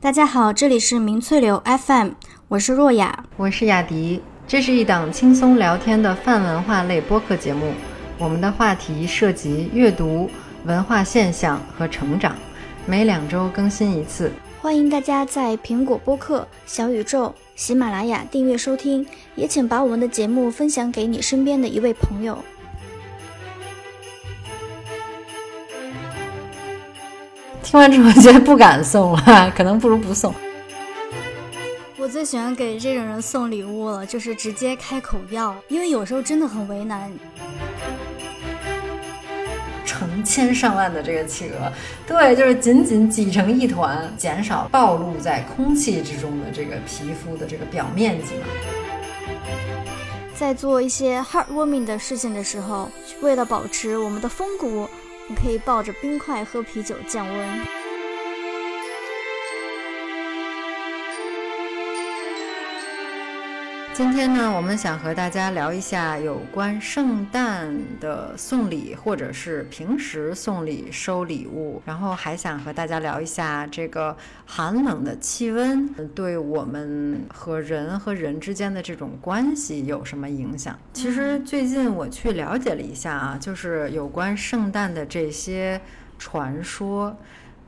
大家好，这里是明翠流 FM，我是若雅，我是雅迪。这是一档轻松聊天的泛文化类播客节目，我们的话题涉及阅读、文化现象和成长，每两周更新一次。欢迎大家在苹果播客、小宇宙、喜马拉雅订阅收听，也请把我们的节目分享给你身边的一位朋友。听完之后觉得不敢送了，可能不如不送。我最喜欢给这种人送礼物了，就是直接开口要，因为有时候真的很为难。成千上万的这个企鹅，对，就是紧紧挤成一团，减少暴露在空气之中的这个皮肤的这个表面积嘛。在做一些 heartwarming 的事情的时候，为了保持我们的风骨。你可以抱着冰块喝啤酒降温。今天呢，我们想和大家聊一下有关圣诞的送礼，或者是平时送礼收礼物，然后还想和大家聊一下这个寒冷的气温对我们和人和人之间的这种关系有什么影响。其实最近我去了解了一下啊，就是有关圣诞的这些传说。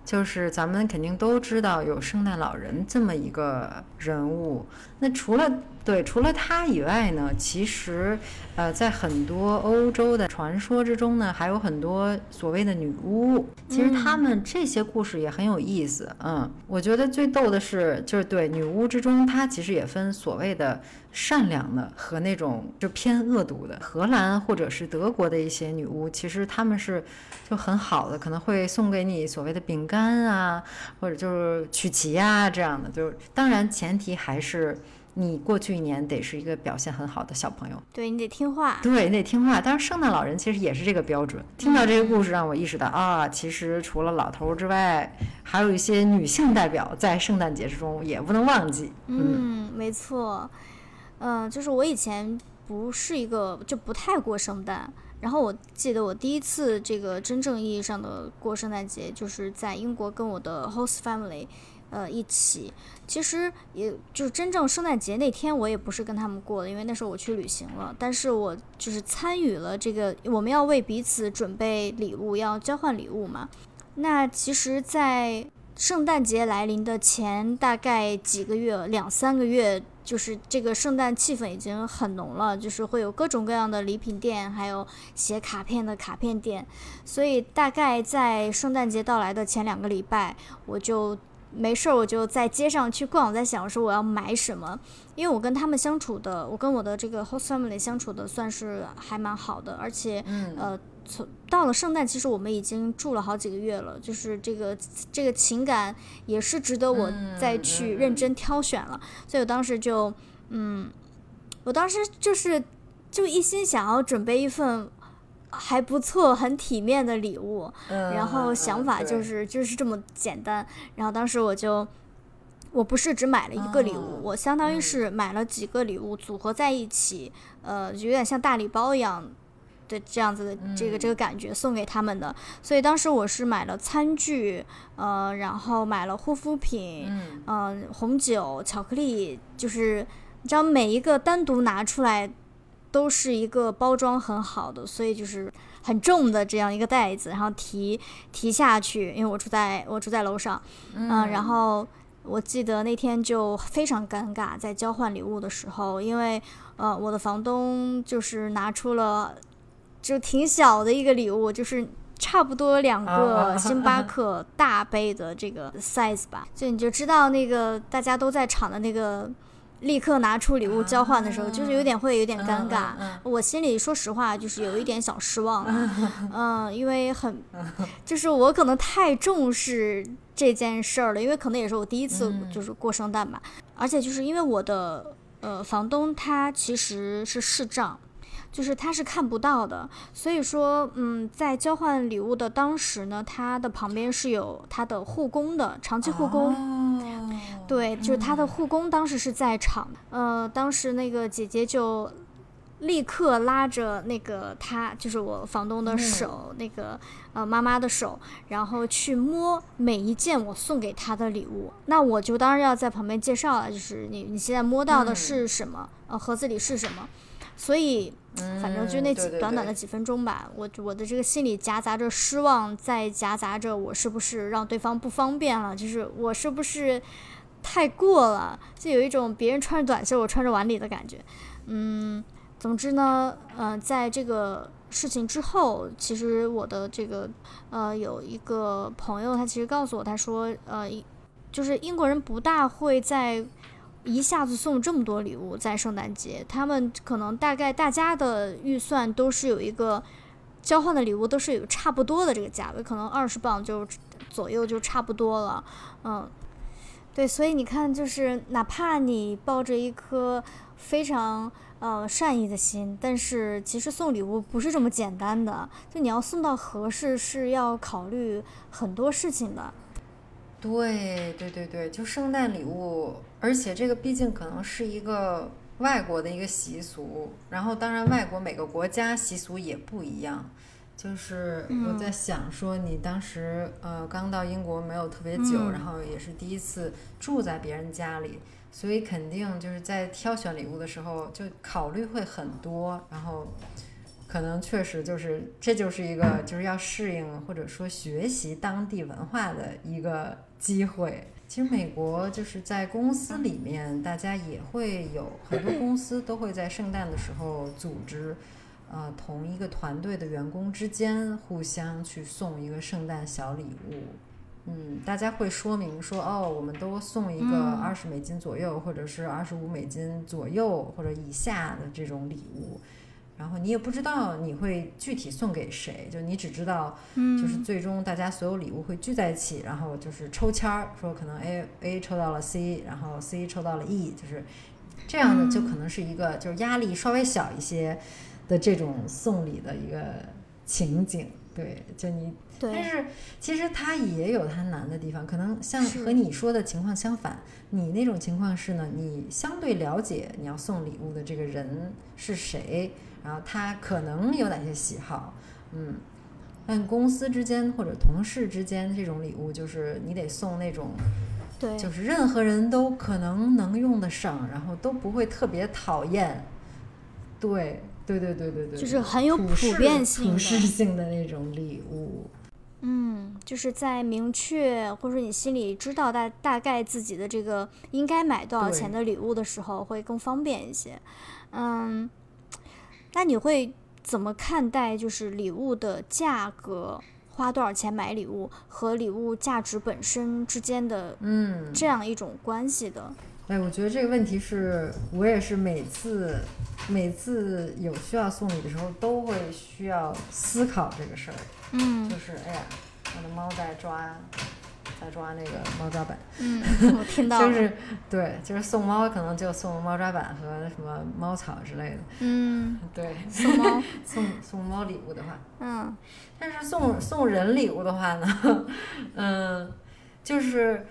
就是咱们肯定都知道有圣诞老人这么一个人物，那除了对除了他以外呢，其实，呃，在很多欧洲的传说之中呢，还有很多所谓的女巫。其实他们这些故事也很有意思。嗯，我觉得最逗的是，就是对女巫之中，它其实也分所谓的。善良的和那种就偏恶毒的，荷兰或者是德国的一些女巫，其实他们是就很好的，可能会送给你所谓的饼干啊，或者就是曲奇啊这样的。就是当然前提还是你过去一年得是一个表现很好的小朋友，对你得听话，对你得听话。当然圣诞老人其实也是这个标准。听到这个故事，让我意识到啊，其实除了老头之外，还有一些女性代表在圣诞节之中也不能忘记。嗯，没错。嗯，就是我以前不是一个就不太过圣诞，然后我记得我第一次这个真正意义上的过圣诞节，就是在英国跟我的 host family，呃一起。其实也就是真正圣诞节那天，我也不是跟他们过的，因为那时候我去旅行了。但是我就是参与了这个，我们要为彼此准备礼物，要交换礼物嘛。那其实，在圣诞节来临的前大概几个月，两三个月。就是这个圣诞气氛已经很浓了，就是会有各种各样的礼品店，还有写卡片的卡片店，所以大概在圣诞节到来的前两个礼拜，我就没事儿，我就在街上去逛，我在想说我要买什么，因为我跟他们相处的，我跟我的这个 host family 相处的算是还蛮好的，而且呃。从到了圣诞，其实我们已经住了好几个月了，就是这个这个情感也是值得我再去认真挑选了。所以我当时就，嗯，我当时就是就一心想要准备一份还不错、很体面的礼物，然后想法就是就是这么简单。然后当时我就，我不是只买了一个礼物，我相当于是买了几个礼物组合在一起，呃，有点像大礼包一样。的这样子的这个这个感觉送给他们的，所以当时我是买了餐具，呃，然后买了护肤品，嗯，红酒、巧克力，就是你知道每一个单独拿出来都是一个包装很好的，所以就是很重的这样一个袋子，然后提提下去，因为我住在我住在楼上，嗯，然后我记得那天就非常尴尬，在交换礼物的时候，因为呃我的房东就是拿出了。就挺小的一个礼物，就是差不多两个星巴克大杯的这个 size 吧。就你就知道那个大家都在场的那个，立刻拿出礼物交换的时候，就是有点会有点尴尬。我心里说实话就是有一点小失望，嗯，因为很，就是我可能太重视这件事儿了，因为可能也是我第一次就是过圣诞吧，而且就是因为我的呃房东他其实是视障。就是他是看不到的，所以说，嗯，在交换礼物的当时呢，他的旁边是有他的护工的，长期护工。对，就是他的护工当时是在场。呃，当时那个姐姐就立刻拉着那个他，就是我房东的手，那个呃妈妈的手，然后去摸每一件我送给他的礼物。那我就当然要在旁边介绍了，就是你你现在摸到的是什么？呃，盒子里是什么？所以反正就那几短短的几分钟吧，我我的这个心里夹杂着失望，再夹杂着我是不是让对方不方便了？就是我是不是太过了？就有一种别人穿着短袖，我穿着晚礼的感觉。嗯。总之呢，呃，在这个事情之后，其实我的这个呃有一个朋友，他其实告诉我，他说，呃，就是英国人不大会在一下子送这么多礼物在圣诞节，他们可能大概大家的预算都是有一个交换的礼物都是有差不多的这个价位，可能二十磅就左右就差不多了，嗯，对，所以你看，就是哪怕你抱着一颗非常。呃，善意的心，但是其实送礼物不是这么简单的，就你要送到合适，是要考虑很多事情的。对对对对，就圣诞礼物，而且这个毕竟可能是一个外国的一个习俗，然后当然外国每个国家习俗也不一样。就是我在想说，你当时呃刚到英国没有特别久，然后也是第一次住在别人家里。所以肯定就是在挑选礼物的时候，就考虑会很多，然后可能确实就是这就是一个就是要适应或者说学习当地文化的一个机会。其实美国就是在公司里面，大家也会有很多公司都会在圣诞的时候组织，呃，同一个团队的员工之间互相去送一个圣诞小礼物。嗯，大家会说明说哦，我们都送一个二十美金左右，或者是二十五美金左右或者以下的这种礼物，然后你也不知道你会具体送给谁，就你只知道，就是最终大家所有礼物会聚在一起，然后就是抽签儿，说可能 A A 抽到了 C，然后 C 抽到了 E，就是这样的，就可能是一个就是压力稍微小一些的这种送礼的一个情景。对，就你，但是其实它也有它难的地方，可能像和你说的情况相反。你那种情况是呢，你相对了解你要送礼物的这个人是谁，然后他可能有哪些喜好，嗯。但公司之间或者同事之间这种礼物，就是你得送那种，对，就是任何人都可能能用得上，然后都不会特别讨厌，对。对对对对对，就是很有普遍性、普适性的那种礼物。嗯，就是在明确或者说你心里知道大大概自己的这个应该买多少钱的礼物的时候，会更方便一些。嗯，那你会怎么看待就是礼物的价格，花多少钱买礼物和礼物价值本身之间的嗯这样一种关系的？哎，我觉得这个问题是我也是每次每次有需要送礼的时候，都会需要思考这个事儿。嗯，就是哎呀，我的猫在抓，在抓那个猫抓板。嗯，我听到。就是对，就是送猫可能就送猫抓板和什么猫草之类的。嗯，对，送猫送送猫礼物的话，嗯，但是送送人礼物的话呢，嗯，就是。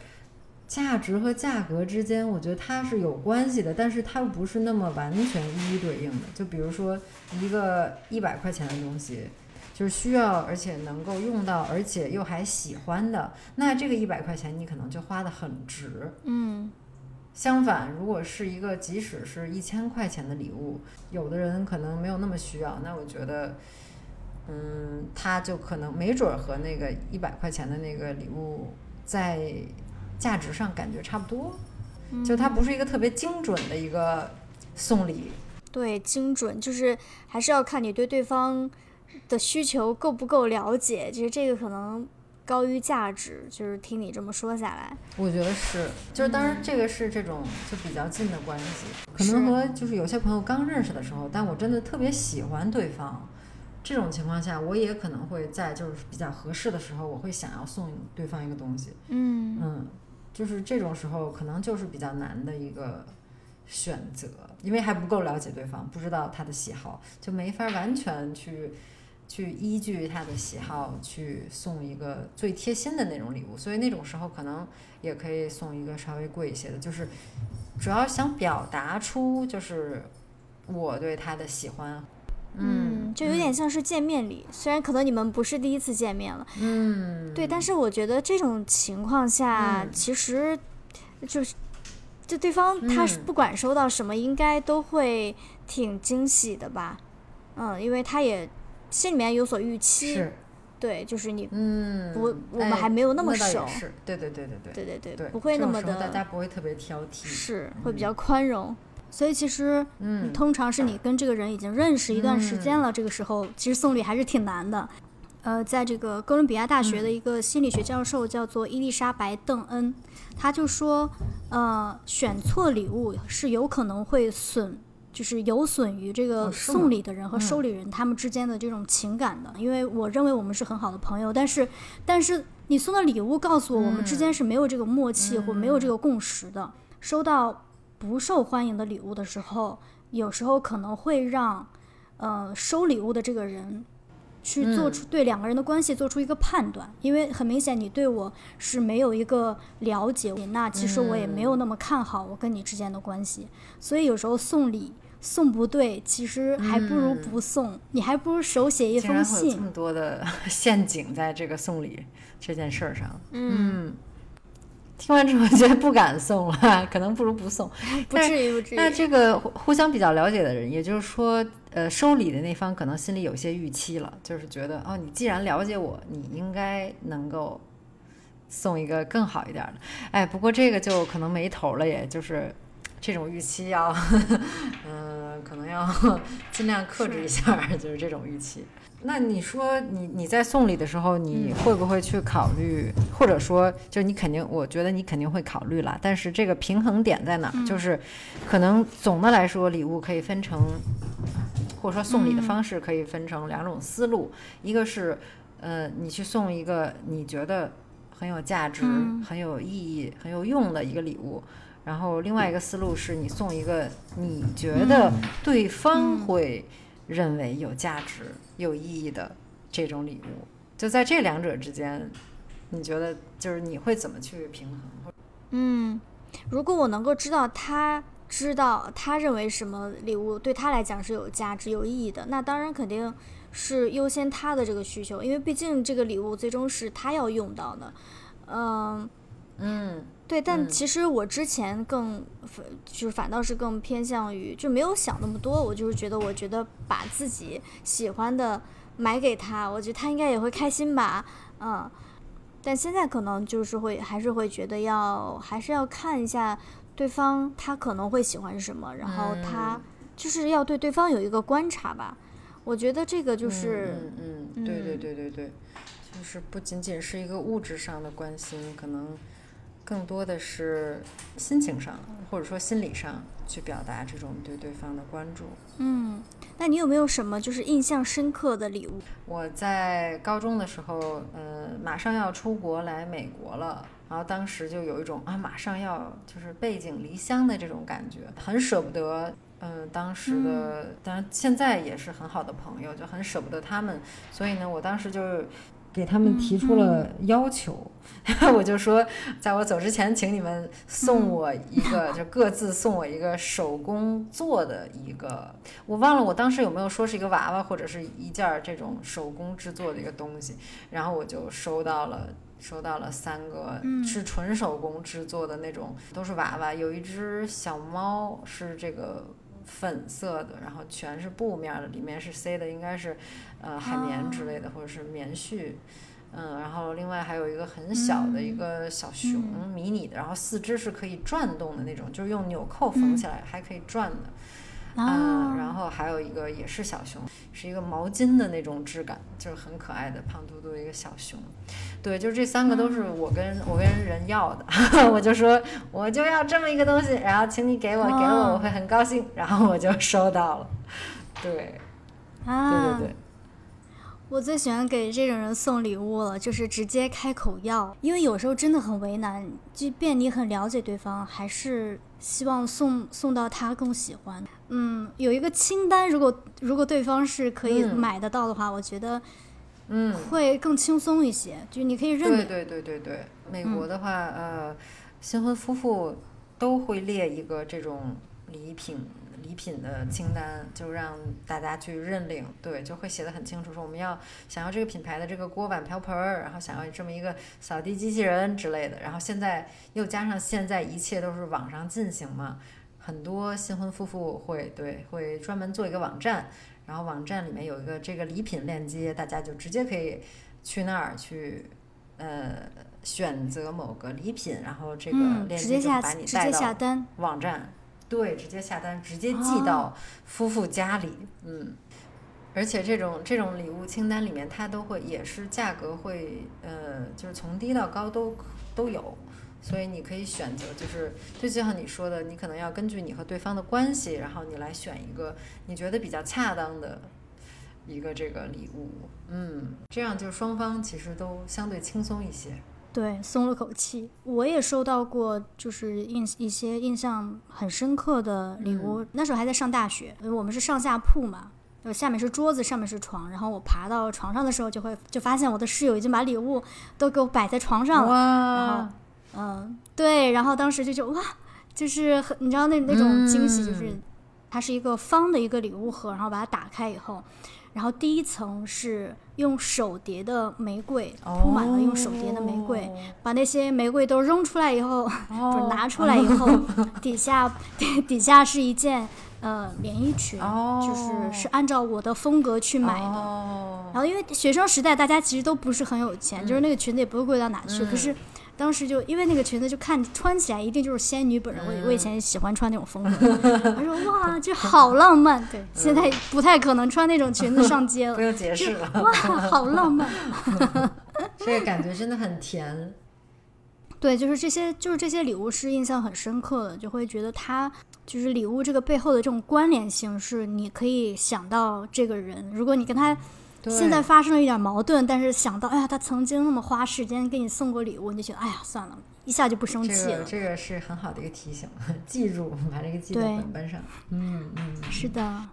价值和价格之间，我觉得它是有关系的，但是它不是那么完全一一对应的。就比如说一个一百块钱的东西，就是需要而且能够用到，而且又还喜欢的，那这个一百块钱你可能就花的很值。嗯。相反，如果是一个即使是一千块钱的礼物，有的人可能没有那么需要，那我觉得，嗯，他就可能没准和那个一百块钱的那个礼物在。价值上感觉差不多，就它不是一个特别精准的一个送礼。对，精准就是还是要看你对对方的需求够不够了解。就是这个可能高于价值，就是听你这么说下来，我觉得是。就是当然这个是这种就比较近的关系，可能和就是有些朋友刚认识的时候，但我真的特别喜欢对方，这种情况下，我也可能会在就是比较合适的时候，我会想要送对方一个东西。嗯嗯。就是这种时候，可能就是比较难的一个选择，因为还不够了解对方，不知道他的喜好，就没法完全去去依据他的喜好去送一个最贴心的那种礼物。所以那种时候，可能也可以送一个稍微贵一些的，就是主要想表达出就是我对他的喜欢。嗯，就有点像是见面礼，虽然可能你们不是第一次见面了，嗯，对，但是我觉得这种情况下，嗯。其实就是，就对方他是嗯。不管收到什么，应该都会挺惊喜的吧，嗯，因为他也心里面有所预期，对，就是你，嗯，不，我们还没有那么熟，对对对对对，对对对，不会那么的，大家不会特别挑剔，是会比较宽容。所以其实，嗯，通常是你跟这个人已经认识一段时间了，这个时候其实送礼还是挺难的。呃，在这个哥伦比亚大学的一个心理学教授叫做伊丽莎白·邓恩，他就说，呃，选错礼物是有可能会损。就是有损于这个送礼的人和收礼人他们之间的这种情感的。因为我认为我们是很好的朋友，但是，但是你送的礼物告诉我，我们之间是没有这个默契或没有这个共识的。收到不受欢迎的礼物的时候，有时候可能会让，呃，收礼物的这个人去做出、对两个人的关系做出一个判断，因为很明显你对我是没有一个了解，那其实我也没有那么看好我跟你之间的关系，所以有时候送礼。送不对，其实还不如不送，你还不如手写一封竟然会有这信。么多的 陷阱在这个送礼这件事儿上。嗯，听完之后觉得不敢送了，可能不如不送。不至于，不至于。那这个互互相比较了解的人，也就是说，呃，收礼的那方可能心里有些预期了，就是觉得哦，你既然了解我，你应该能够送一个更好一点儿的。哎，不过这个就可能没头了，也就是这种预期要，嗯、可能要 尽量克制一下儿，就是这种预期。那你说你你在送礼的时候，你会不会去考虑，或者说，就你肯定，我觉得你肯定会考虑啦。但是这个平衡点在哪儿？就是可能总的来说，礼物可以分成，或者说送礼的方式可以分成两种思路，一个是，呃，你去送一个你觉得很有价值、嗯很有意义、很有用的一个礼物。然后另外一个思路是你送一个你觉得对方会认为有价值、有意义的这种礼物。就在这两者之间，你觉得就是你会怎么去平衡？嗯，如果我能够知道他知道他认为什么礼物对他来讲是有价值、有意义的，那当然肯定是优先他的这个需求，因为毕竟这个礼物最终是他要用到的。嗯，嗯对，但嗯其实我之前更反就是反倒是更偏向于就没有想那么多，我就是觉得我觉得把自己喜欢的买给他，我觉得他应该也会开心吧，嗯。但现在可能就是会还是会觉得要还是要看一下对方他可能会喜欢什么，然后他就是要对对方有一个观察吧。我觉得这个就是嗯嗯嗯，对对对对对，就是不仅仅是一个物质上的关心，可能更多的是心情上或者说心理上去表达这种对对方的关注。嗯，那你有没有什么就是印象深刻的礼物？我在高中的时候，呃，马上要出国来美国了，然后当时就有一种啊，马上要就是背井离乡的这种感觉，很舍不得。嗯、当时的，当然现在也是很好的朋友，就很舍不得他们，所以呢，我当时就是给他们提出了要求，我就说，在我走之前，请你们送我一个，就各自送我一个手工做的一个，我忘了我当时有没有说是一个娃娃或者是一件儿这种手工制作的一个东西，然后我就收到了。收到了三个嗯是纯手工制作的那种，都是娃娃。有一只小猫是这个粉色的，然后全是布面儿的，里面是塞的应该是呃海绵之类的，或者是棉絮。嗯，然后另外还有一个很小的一个小熊，迷你的，然后四肢是可以转动的那种，就是用纽扣缝起来还可以转的。啊、啊，然后还有一个也是小熊，是一个毛巾的那种质感，就是很可爱的胖嘟嘟的一个小熊。对，就是这三个都是我跟、我跟人要的，我就说我就要这么一个东西，然后请你给我，给我我会很高兴，然后我就收到了。对，啊对啊，对对。我最喜欢给这种人送礼物了，就是直接开口要，因为有时候真的很为难，即便你很了解对方，还是希望送送到他更喜欢。嗯，有一个清单，如果如果对方是可以嗯。买得到的话，我觉得嗯，会更轻松一些，就你可以认。对对对对对，美国的话，呃，新婚夫妇都会列一个这种礼品礼品的清单，就让大家去认领，对，就会写的很清楚，说我们要想要这个品牌的这个锅碗瓢盆儿，然后想要这么一个扫地机器人之类的。然后现在又加上现在一切都是网上进行嘛，很多新婚夫妇会对会专门做一个网站，然后网站里面有一个这个礼品链接，大家就直接可以去那儿去，呃。选择某个礼品，然后这个链接就把你带到网站，对，直接下单，直接寄到夫妇家里，嗯，而且这种这种礼物清单里面，它都会也是价格会，呃，就是从低到高都都有，所以你可以选择，就是就像你说的，你可能要根据你和对方的关系，然后你来选一个你觉得比较恰当的一个这个礼物，嗯，这样就双方其实都相对轻松一些。对，松了口气。我也收到过，就是印一些印象很深刻的礼物。那时候还在上大学，我们是上下铺嘛，就，下面是桌子，上面是床。然后我爬到床上的时候，就会就发现我的室友已经把礼物都给我摆在床上了。然后，嗯，对，然后当时就就哇，就是很，你知道那那种惊喜，就是它是一个方的一个礼物盒，然后把它打开以后。然后第一层是用手叠的玫瑰，铺满了用手叠的玫瑰，把那些玫瑰都扔出来以后，不是拿出来以后，底下 底下是一件呃连衣裙，就是是按照我的风格去买的。然后因为学生时代大家其实都不是很有钱，就是那个裙子也不会贵到哪去，可是。当时就因为那个裙子，就看穿起来一定就是仙女本人。我我以前喜欢穿那种风格。他说哇，这好浪漫。对，现在不太可能穿那种裙子上街了。不用解释了。哇，好浪漫。这个感觉真的很甜。对，就是这些，就是这些礼物是印象很深刻的，就会觉得它就是礼物这个背后的这种关联性，是你可以想到这个人。如果你跟他。现在发生了一点矛盾，但是想到，哎呀，他曾经那么花时间给你送过礼物，你就觉得，哎呀，算了，一下就不生气了。这个是很好的一个提醒，记住，把这个记在本本上。嗯嗯，是的，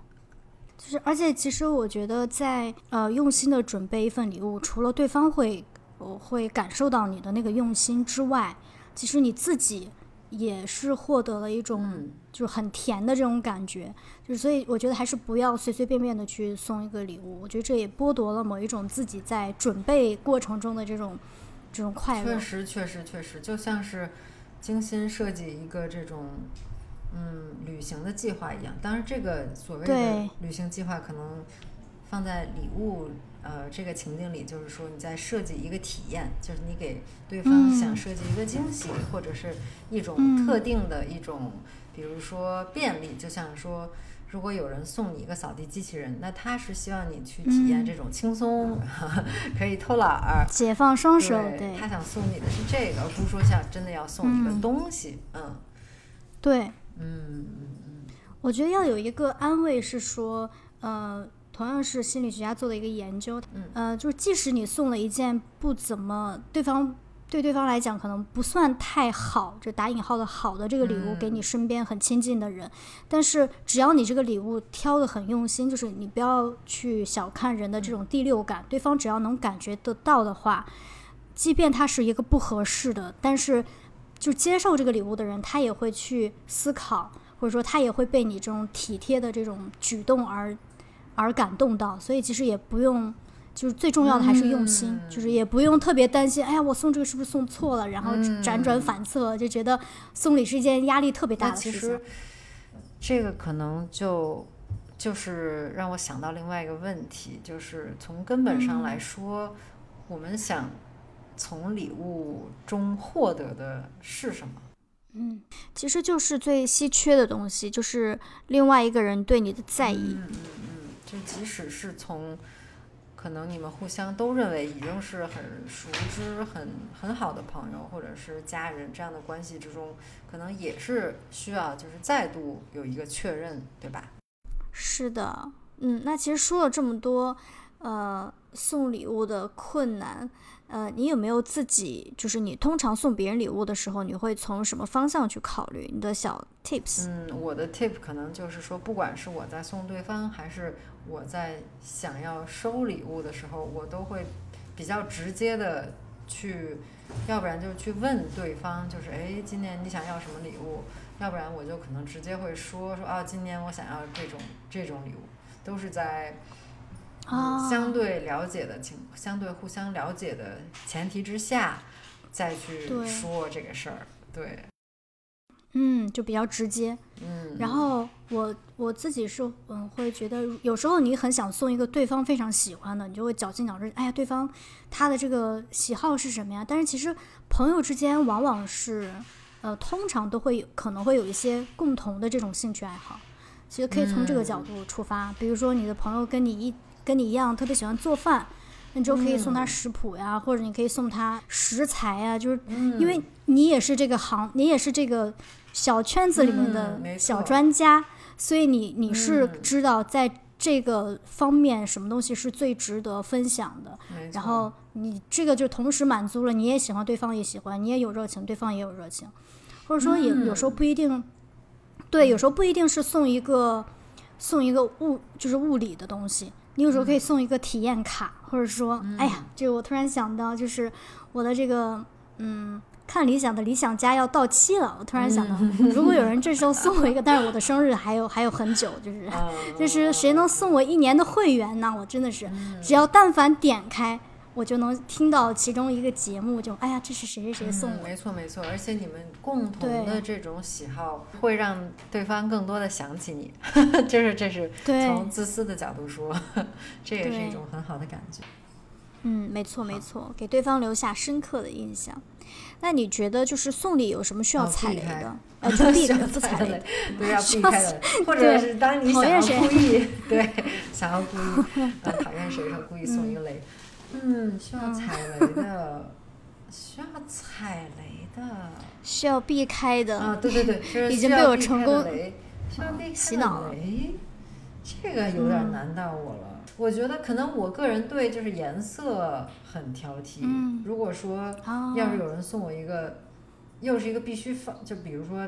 就是，而且其实我觉得，在呃用心的准备一份礼物，除了对方会我会感受到你的那个用心之外，其实你自己。也是获得了一种就是很甜的这种感觉，就是所以我觉得还是不要随随便便的去送一个礼物，我觉得这也剥夺了某一种自己在准备过程中的这种这种快乐。确实，确实，确实，就像是精心设计一个这种嗯旅行的计划一样。当然，这个所谓的旅行计划可能放在礼物。呃，这个情境里就是说你在设计一个体验，就是你给对方想设计一个惊喜，或者是一种特定的一种，比如说便利。就像说，如果有人送你一个扫地机器人，那他是希望你去体验这种轻松，可以偷懒儿，解放双手。对，他想送你的是这个，而不是说像真的要送一个东西。嗯，对，嗯嗯嗯，我觉得要有一个安慰是说，呃。同样是心理学家做的一个研究，呃，就是即使你送了一件不怎么对方对对方来讲可能不算太好，就打引号的好的这个礼物给你身边很亲近的人，但是只要你这个礼物挑的很用心，就是你不要去小看人的这种第六感，对方只要能感觉得到的话，即便他是一个不合适的，但是就接受这个礼物的人，他也会去思考，或者说他也会被你这种体贴的这种举动而。而感动到，所以其实也不用，就是最重要的还是用心，就是也不用特别担心，哎呀，我送这个是不是送错了，然后辗转反侧，就觉得送礼是一件压力特别大的事情。其实，这个可能就就是让我想到另外一个问题，就是从根本上来说，我们想从礼物中获得的是什么？嗯，其实就是最稀缺的东西，就是另外一个人对你的在意。嗯。就即使是从可能你们互相都认为已经是很熟知、很很好的朋友或者是家人这样的关系之中，可能也是需要就是再度有一个确认，对吧？是的，嗯，那其实说了这么多，呃，送礼物的困难。呃，你有没有自己就是你通常送别人礼物的时候，你会从什么方向去考虑？你的小 tips？嗯，我的 tip 可能就是说，不管是我在送对方，还是我在想要收礼物的时候，我都会比较直接的去，要不然就去问对方，就是哎，今年你想要什么礼物？要不然我就可能直接会说说啊，今年我想要这种这种礼物，都是在相对了解的情，相对互相了解的前提之下，再去说这个事儿。对，嗯，就比较直接。嗯，然后我我自己是嗯会觉得，有时候你很想送一个对方非常喜欢的，你就会绞尽脑汁，哎呀，对方他的这个喜好是什么呀？但是其实朋友之间往往是呃，通常都会有可能会有一些共同的这种兴趣爱好，其实可以从这个角度出发。比如说你的朋友跟你一跟你一样特别喜欢做饭，那你就可以送他嗯。食谱呀，或者你可以送他食材呀，就是嗯。因为你也是这个行，你也是这个小圈子里面嗯的小专家，所以你你是嗯知道在这个方面什么东西是最值得分享的。然后你这个就同时满足了你也喜欢，对方也喜欢，你也有热情，对方也有热情，或者说也有时候不一定，对，有时候不一定是送一个送一个物就是物理的东西，你有时候可以送一个体验卡，或者说，哎呀，这个我突然想到，就是我的这个嗯。看理想的理想家要到期了，我突然想到，如果有人这时候 送我一个，但是我的生日还有还有很久，就是嗯就是谁能送我一年的会员呢？我真的是，只要但凡点开，我就能听到其中一个节目，就哎呀，这是谁谁谁送嗯，没错没错，而且你们共同的这种喜好会让对方更多的想起你，就是这是对从自私的角度说，这也是一种很好的感觉。嗯，没错没错，给对方留下深刻的印象。那你觉得就是送礼有什么需要踩雷的？呃，就避需要不踩雷对，要 避开的，或者对是当你想要故意对想要故意呃讨厌谁的时候，故意送一个雷，嗯，需要踩雷的，需要踩雷的需要避开的。啊，对对对，就是已经被我成功雷需要避开洗脑了雷，这个有点难到我了。我觉得可能我个人对就是颜色很挑剔。嗯如果说啊，要是有人送我一个，又是一个必须放，就比如说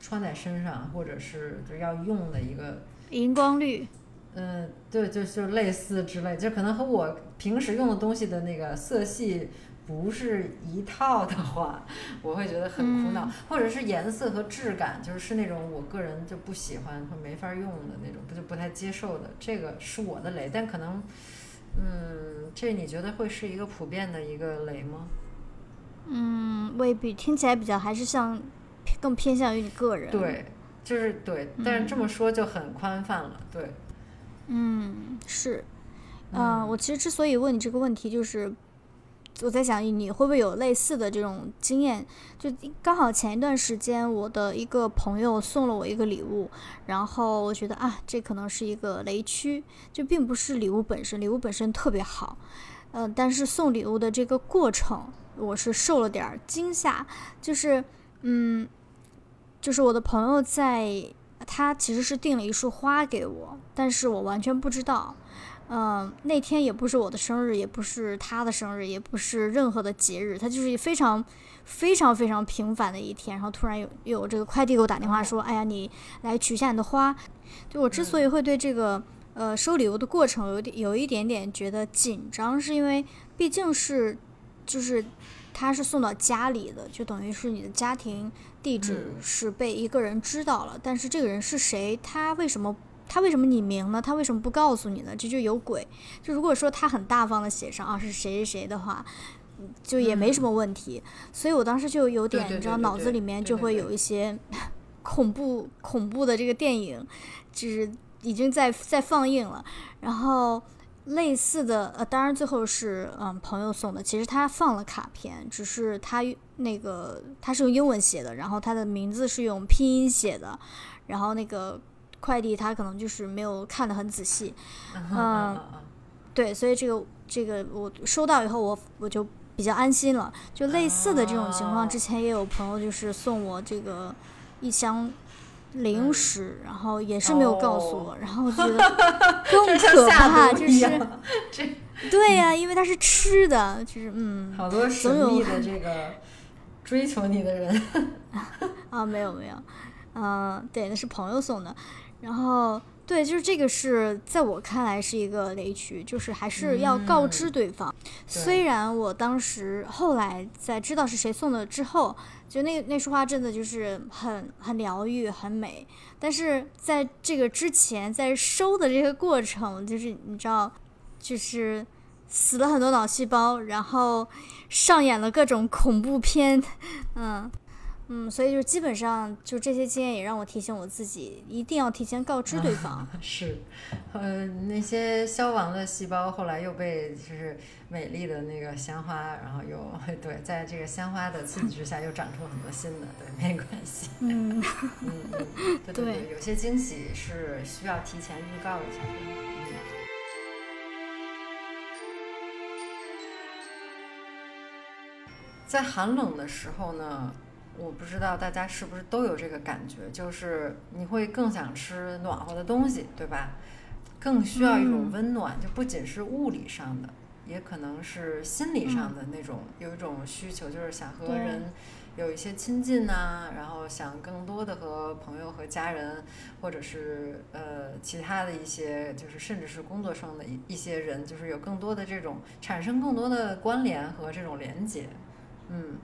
穿在身上，或者是就要用的一个，荧光绿，嗯，对，就就类似之类，就可能和我平时用的东西的那个色系不是一套的话，我会觉得很苦恼，嗯或者是颜色和质感，就是是那种我个人就不喜欢或没法用的那种，不就不太接受的，这个是我的雷，但可能。嗯，这你觉得会是一个普遍的一个雷吗？嗯，未必，听起来比较还是像更偏向于你个人。，对，就是对，但是这么说就很宽泛了，对，嗯，是。嗯我其实之所以问你这个问题，就是我在想你会不会有类似的这种经验？就刚好前一段时间，我的一个朋友送了我一个礼物，然后我觉得啊，这可能是一个雷区，就并不是礼物本身，礼物本身特别好，呃，但是送礼物的这个过程，我是受了点惊吓，就是嗯，就是我的朋友在。他其实是订了一束花给我，但是我完全不知道。嗯、那天也不是我的生日，也不是他的生日，也不是任何的节日，他就是非常、非常、非常平凡的一天。然后突然有有这个快递给我打电话说：“哎呀，你来取下你的花。”就我之所以会对这个呃收礼物的过程有点有一点点觉得紧张，是因为毕竟是就是他是送到家里的，就等于是你的家庭地址嗯是被一个人知道了，但是这个人是谁，他为什么？他为什么匿名呢？他为什么不告诉你呢？这就有鬼。就如果说他很大方的写上啊是谁谁谁的话，嗯就也没什么问题。所以我当时就有点，你知道，脑子里面就会有一些 恐怖恐怖的这个电影，就是已经在在放映了。然后类似的，呃，当然最后是嗯朋友送的，其实他放了卡片，只是他那个他是用英文写的，然后他的名字是用拼音写的，然后那个快递他可能就是没有看得很仔细，嗯嗯对，所以这个这个我收到以后我我就比较安心了。就类似的这种情况，哦之前也有朋友就是送我这个一箱零食，然后也是没有告诉我，哦然后我觉得 更可怕，毒就是 这对呀、因为它是吃的，就是嗯好多神秘的这个追求你的人，啊，没有没有，嗯、对，那是朋友送的。然后对，就是这个是在我看来是一个雷区，就是还是要告知对方。虽然我当时后来在知道是谁送的之后，就那那束花真的就是很很疗愈、很美，但是在这个之前，在收的这个过程，就是你知道，就是死了很多脑细胞，然后上演了各种恐怖片，嗯。嗯，所以就基本上就这些经验也让我提醒我自己，一定要提前告知对方。是，呃，那些消亡的细胞后来又被就是美丽的那个鲜花，然后又对，在这个鲜花的刺激之下又长出很多新的，对，没关系。嗯嗯 嗯，对对对，有些惊喜是需要提前预告一下的。嗯，在寒冷的时候呢。我不知道大家是不是都有这个感觉，就是你会更想吃暖和的东西，对吧？更需要一种温暖，就不仅是物理上的，也可能是心理上的那种，有一种需求，就是想和人有一些亲近呐，然后想更多的和朋友和家人，或者是呃其他的一些，就是甚至是工作上的一一些人，就是有更多的这种产生更多的关联和这种连接，嗯。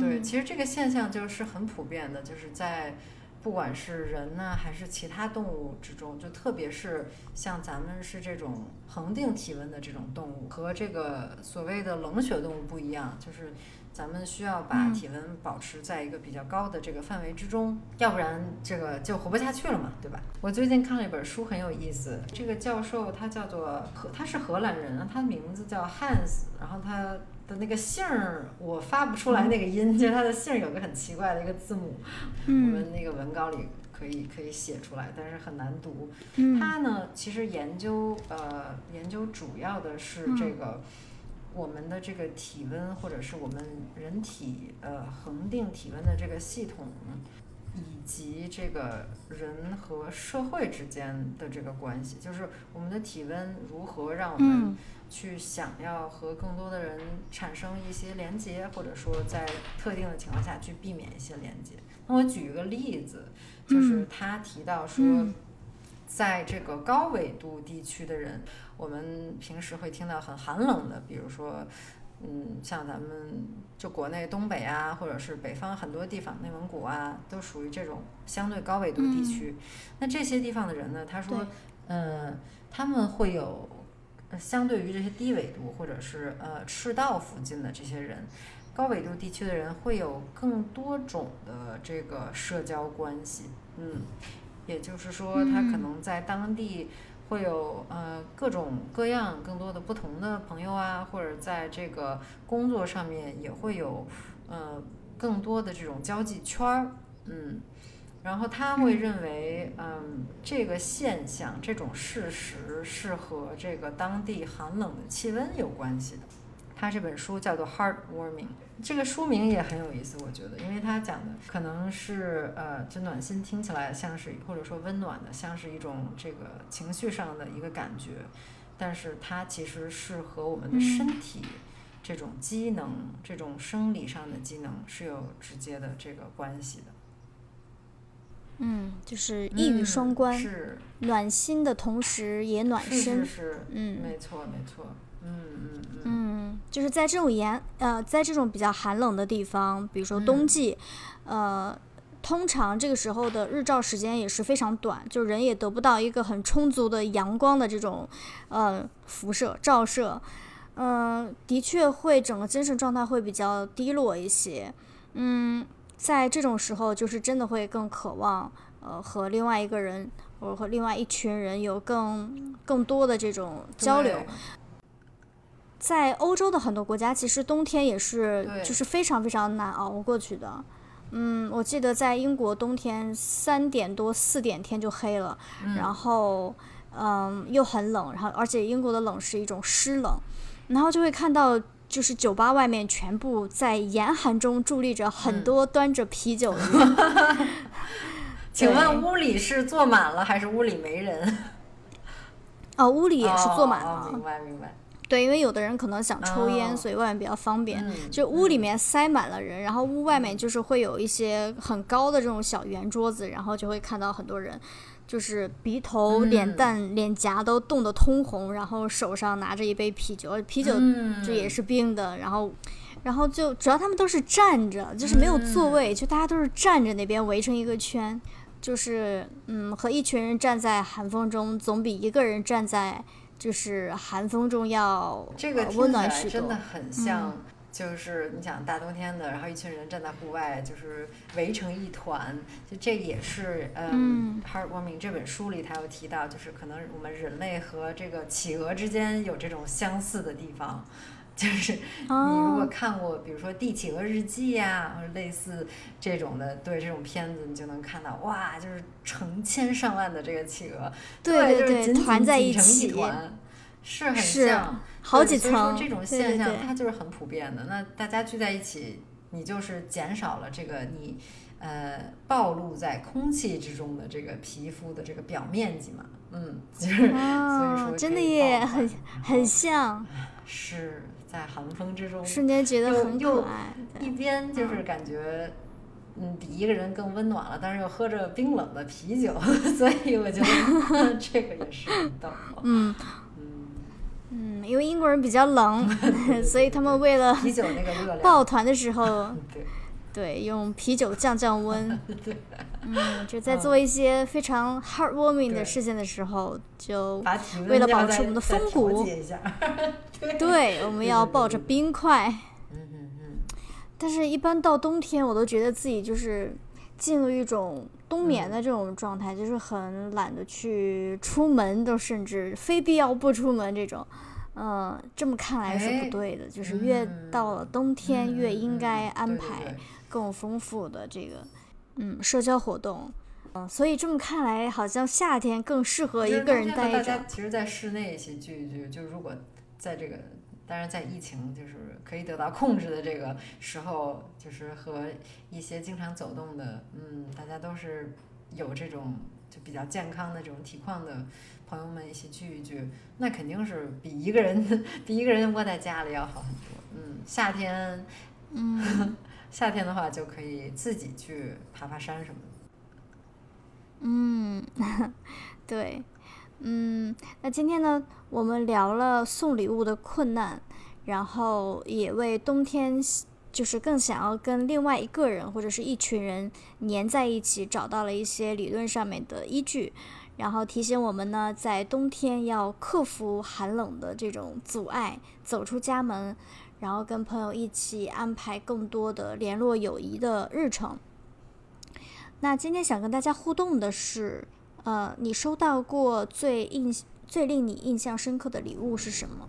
对，其实这个现象就是很普遍的，就是在不管是人呢还是其他动物之中，就特别是像咱们是这种恒定体温的这种动物，和这个所谓的冷血动物不一样，就是咱们需要把体温保持在一个比较高的这个范围之中，要不然这个就活不下去了嘛，对吧？我最近看了一本书，很有意思，这个教授他叫做荷，他是荷兰人，他的名字叫 Hans，然后他。的那个姓儿我发不出来那个音，就是他的姓儿有个很奇怪的一个字母，我们那个文稿里可以可以写出来，但是很难读。他呢，其实研究呃研究主要的是这个我们的这个体温，或者是我们人体呃恒定体温的这个系统，以及这个人和社会之间的这个关系，就是我们的体温如何让我们。去想要和更多的人产生一些连接，或者说在特定的情况下去避免一些连接。那我举一个例子，就是他提到说，在这个高纬度地区的人，我们平时会听到很寒冷的，比如说，嗯，像咱们就国内东北啊，或者是北方很多地方，内蒙古啊，都属于这种相对高纬度地区。那这些地方的人呢，他说，嗯，他们会有。相对于这些低纬度或者是呃赤道附近的这些人，高纬度地区的人会有更多种的这个社交关系，嗯，也就是说他可能在当地会有呃各种各样更多的不同的朋友啊，或者在这个工作上面也会有呃更多的这种交际圈儿，嗯。然后他会认为，嗯，这个现象、这种事实是和这个当地寒冷的气温有关系的。他这本书叫做《Heartwarming》，这个书名也很有意思，我觉得，因为他讲的可能是，呃，就暖心听起来像是，或者说温暖的，像是一种这个情绪上的一个感觉，但是它其实是和我们的身体这种机能、这种生理上的机能是有直接的这个关系的。嗯，就是一语双关，是。暖心的同时也暖身，是是，嗯，没错没错，嗯嗯嗯，嗯，就是在这种严呃，在这种比较寒冷的地方，比如说冬季，呃，通常这个时候的日照时间也是非常短，就人也得不到一个很充足的阳光的这种呃辐射照射，嗯，的确会整个精神状态会比较低落一些，嗯。在这种时候，就是真的会更渴望，呃，和另外一个人，或者和另外一群人有更更多的这种交流。在欧洲的很多国家，其实冬天也是，就是非常非常难熬过去的。嗯，我记得在英国冬天三点多四点天就黑了，然后嗯又很冷，然后而且英国的冷是一种湿冷，然后就会看到。就是酒吧外面全部在严寒中伫立着很多端着啤酒的人。请问屋里是坐满了还是屋里没人？哦，屋里也是坐满了。明白明白。对，因为有的人可能想抽烟，哦所以外面比较方便。嗯就屋里面塞满了人，然后屋外面就是会有一些很高的这种小圆桌子，然后就会看到很多人，就是鼻头、脸嗯蛋、脸颊都冻得通红，然后手上拿着一杯啤酒，啤酒嗯这也是冰的，然后。然后就主要他们都是站着，就是没有座嗯位，就大家都是站着那边围成一个圈，就是嗯，和一群人站在寒风中，总比一个人站在就是寒风中要这个呃温听起来暖许多。真的很像，就是你想大冬天的，然后一群人站在户外，就是围成一团，就这也是嗯，嗯《Heartwarming》这本书里他有提到，就是可能我们人类和这个企鹅之间有这种相似的地方。就是你如果哦看过，比如说《帝企鹅日记》呀，或者类似这种的，对这种片子，你就能看到，哇，就是成千上万的这个企鹅，对对就是紧紧团在一起团，是很像。好几层所以说层这种现象对对它就是很普遍的。那大家聚在一起，你就是减少了这个你呃暴露在空气之中的这个皮肤的这个表面积嘛，嗯，就是所以说，哦真的耶，很很像，是在寒风之中，瞬间觉得很可爱。一边就是感觉。嗯，比一个人更温暖了，但是又喝着冰冷的啤酒，所以我觉得 这个也是很逗。嗯嗯，嗯，因为英国人比较冷，对所以他们为了抱团的时候，对对，用啤酒降降温。对，嗯，就在做一些非常 heartwarming 的事情的时候，就为了保持我们的风骨。对。对，我们要抱着冰块。嗯嗯嗯，但是，一般到冬天，我都觉得自己就是进入一种冬眠的这种状态，就是很懒得去出门，都甚至非必要不出门这种。嗯，这么看来是哎不对的，就是越嗯。到了冬天，越应该安排更丰富的这个嗯社交活动。嗯，所以这么看来，好像夏天更适合一个人待着。家其实，在室内一起聚一聚，就如果在这个，当然在疫情就是可以得到控制的这个时候，就是和一些经常走动的，嗯，大家都是有这种就比较健康的这种体况的朋友们一起聚一聚，那肯定是比一个人 比一个人窝在家里要好很多。嗯，夏天，嗯 夏天的话就可以自己去爬爬山什么的。嗯，对，嗯，那今天呢，我们聊了送礼物的困难，然后也为冬天就是更想要跟另外一个人或者是一群人黏在一起，找到了一些理论上面的依据。然后提醒我们呢，在冬天要克服寒冷的这种阻碍，走出家门，然后跟朋友一起安排更多的联络友谊的日程。那今天想跟大家互动的是，呃，你收到过最印最令你印象深刻的礼物是什么？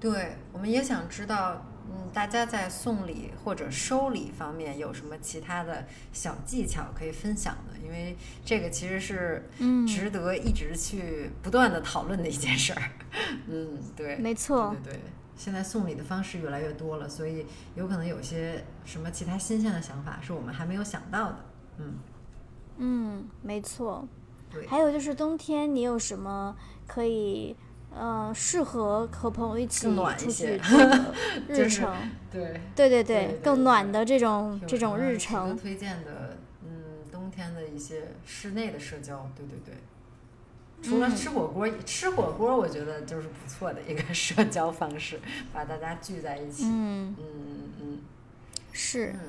对，我们也想知道，嗯，大家在送礼或者收礼方面有什么其他的小技巧可以分享的？因为这个其实是嗯值得一直去不断的讨论的一件事儿。嗯，对，没错对。现在送礼的方式越来越多了，所以有可能有些什么其他新鲜的想法是我们还没有想到的。嗯，嗯，没错。对。还有就是冬天，你有什么可以呃适合和朋友一起暖一出些去做的 就是日程？对，对对对对更暖的这种这种日程。推荐的，嗯，冬天的一些室内的社交，对对对。除了嗯吃火锅，吃火锅我觉得就是不错的一个社交方式，把大家聚在一起。嗯，嗯嗯是嗯。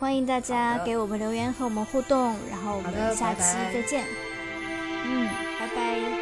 欢迎大家给我们留言和我们互动，然后我们下拜拜期再见。嗯。